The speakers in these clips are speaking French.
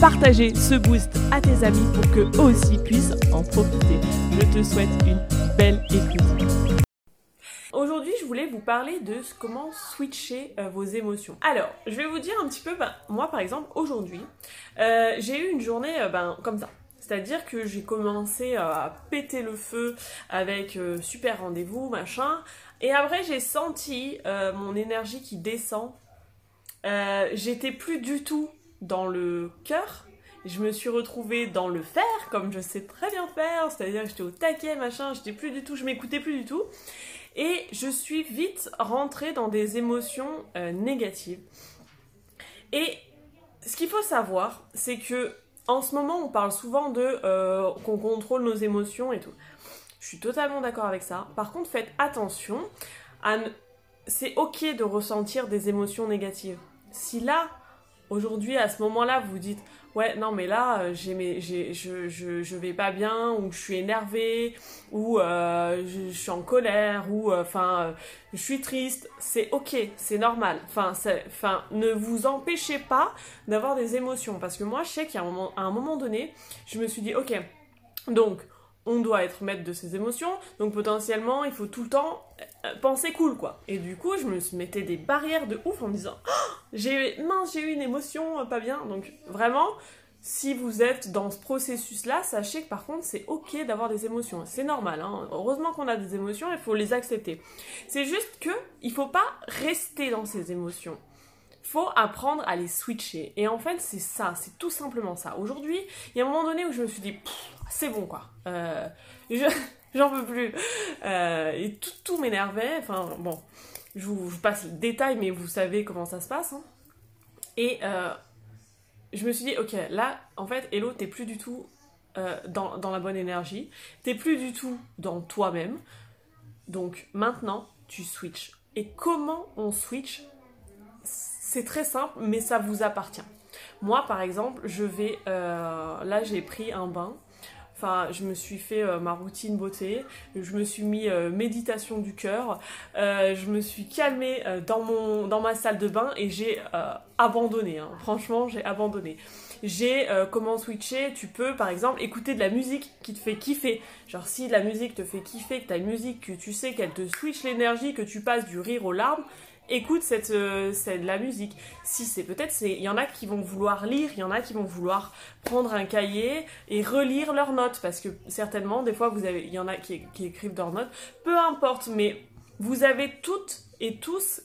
partager ce boost à tes amis pour qu'eux aussi puissent en profiter. Je te souhaite une belle écoute. Aujourd'hui, je voulais vous parler de comment switcher euh, vos émotions. Alors, je vais vous dire un petit peu, ben, moi par exemple, aujourd'hui, euh, j'ai eu une journée euh, ben, comme ça. C'est-à-dire que j'ai commencé à péter le feu avec super rendez-vous, machin. Et après, j'ai senti mon énergie qui descend. J'étais plus du tout dans le cœur. Je me suis retrouvée dans le faire, comme je sais très bien faire, c'est-à-dire que j'étais au taquet, machin, j'étais plus du tout, je m'écoutais plus du tout. Et je suis vite rentrée dans des émotions euh, négatives. Et ce qu'il faut savoir, c'est que en ce moment, on parle souvent de euh, qu'on contrôle nos émotions et tout. Je suis totalement d'accord avec ça. Par contre, faites attention. C'est ok de ressentir des émotions négatives. Si là, aujourd'hui, à ce moment-là, vous dites Ouais, non, mais là, euh, j'ai je, je, je, vais pas bien, ou je suis énervée, ou euh, je, suis en colère, ou euh, enfin, je suis triste. C'est ok, c'est normal. Enfin, enfin, ne vous empêchez pas d'avoir des émotions. Parce que moi, je sais qu'à un moment, un moment donné, je me suis dit Ok, donc, on doit être maître de ses émotions, donc potentiellement il faut tout le temps euh, penser cool quoi. Et du coup je me mettais des barrières de ouf en me disant oh, j'ai mince j'ai eu une émotion euh, pas bien. Donc vraiment si vous êtes dans ce processus là, sachez que par contre c'est ok d'avoir des émotions, c'est normal. Hein. Heureusement qu'on a des émotions, il faut les accepter. C'est juste que il faut pas rester dans ces émotions faut apprendre à les switcher. Et en fait, c'est ça, c'est tout simplement ça. Aujourd'hui, il y a un moment donné où je me suis dit, c'est bon quoi. Euh, j'en peux plus. Euh, et tout, tout m'énervait. Enfin bon, je vous, passe le détail, mais vous savez comment ça se passe. Hein. Et euh, je me suis dit, ok, là, en fait, Hello, t'es plus du tout dans, dans la bonne énergie. T'es plus du tout dans toi-même. Donc maintenant, tu switches. Et comment on switch? C'est très simple, mais ça vous appartient. Moi, par exemple, je vais... là, j'ai pris un bain Enfin, je me suis fait euh, ma routine beauté, je me suis mis euh, méditation du cœur, euh, je me suis calmée dans, ma salle de bain et j'ai abandonné. Hein. Franchement, j'ai abandonné. J'ai comment switcher? Tu peux par exemple écouter de la musique qui te fait kiffer. Genre si la musique te fait kiffer, que ta musique, que tu sais qu'elle te switch l'énergie, que tu passes du rire aux larmes, écoute cette, euh, de la musique. Si c'est peut-être, il y en a qui vont vouloir lire, il y en a qui vont vouloir prendre un cahier et relire leurs notes, parce que certainement, des fois, vous avez, il y en a qui, qui écrivent leurs notes. Peu importe, mais vous avez toutes et tous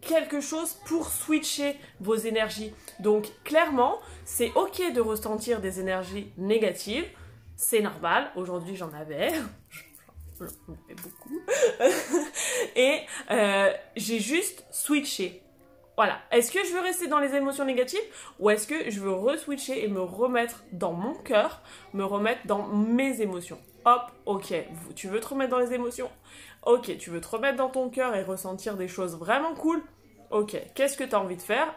quelque chose pour switcher vos énergies. Donc clairement, c'est ok de ressentir des énergies négatives, c'est normal. Aujourd'hui, j'en avais. et euh, j'ai juste switché. Voilà. Est-ce que je veux rester dans les émotions négatives ou est-ce que je veux re-switcher et me remettre dans mon cœur, me remettre dans mes émotions? Hop, ok. Tu veux te remettre dans les émotions? Ok. Tu veux te remettre dans ton cœur et ressentir des choses vraiment cool? Ok. Qu'est-ce que tu as envie de faire?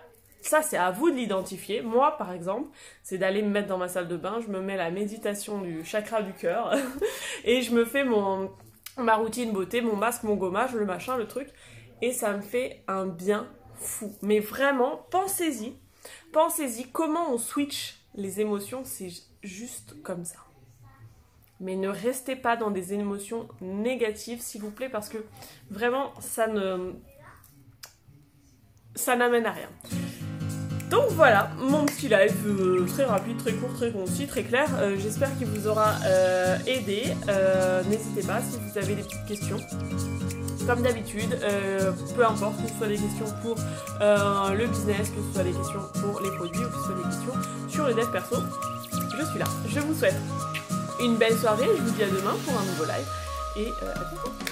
Ça, c'est à vous de l'identifier. Moi, par exemple, c'est d'aller me mettre dans ma salle de bain, je me mets la méditation du chakra du cœur et je me fais mon, ma routine beauté, mon masque, mon gommage, le machin, le truc. Et ça me fait un bien fou. Mais vraiment, pensez-y. Pensez-y comment on switch les émotions, c'est juste comme ça. Mais ne restez pas dans des émotions négatives, s'il vous plaît, parce que vraiment, ça ne. Ça n'amène à rien. Donc voilà, mon petit live euh, très rapide, très court, très concis, très clair. Euh, j'espère qu'il vous aura euh, aidé. N'hésitez pas si vous avez des petites questions. Comme d'habitude, peu importe que ce soit des questions pour le business, que ce soit des questions pour les produits ou que ce soit des questions sur le dev perso, je suis là. Je vous souhaite une belle soirée. Je vous dis à demain pour un nouveau live et à bientôt.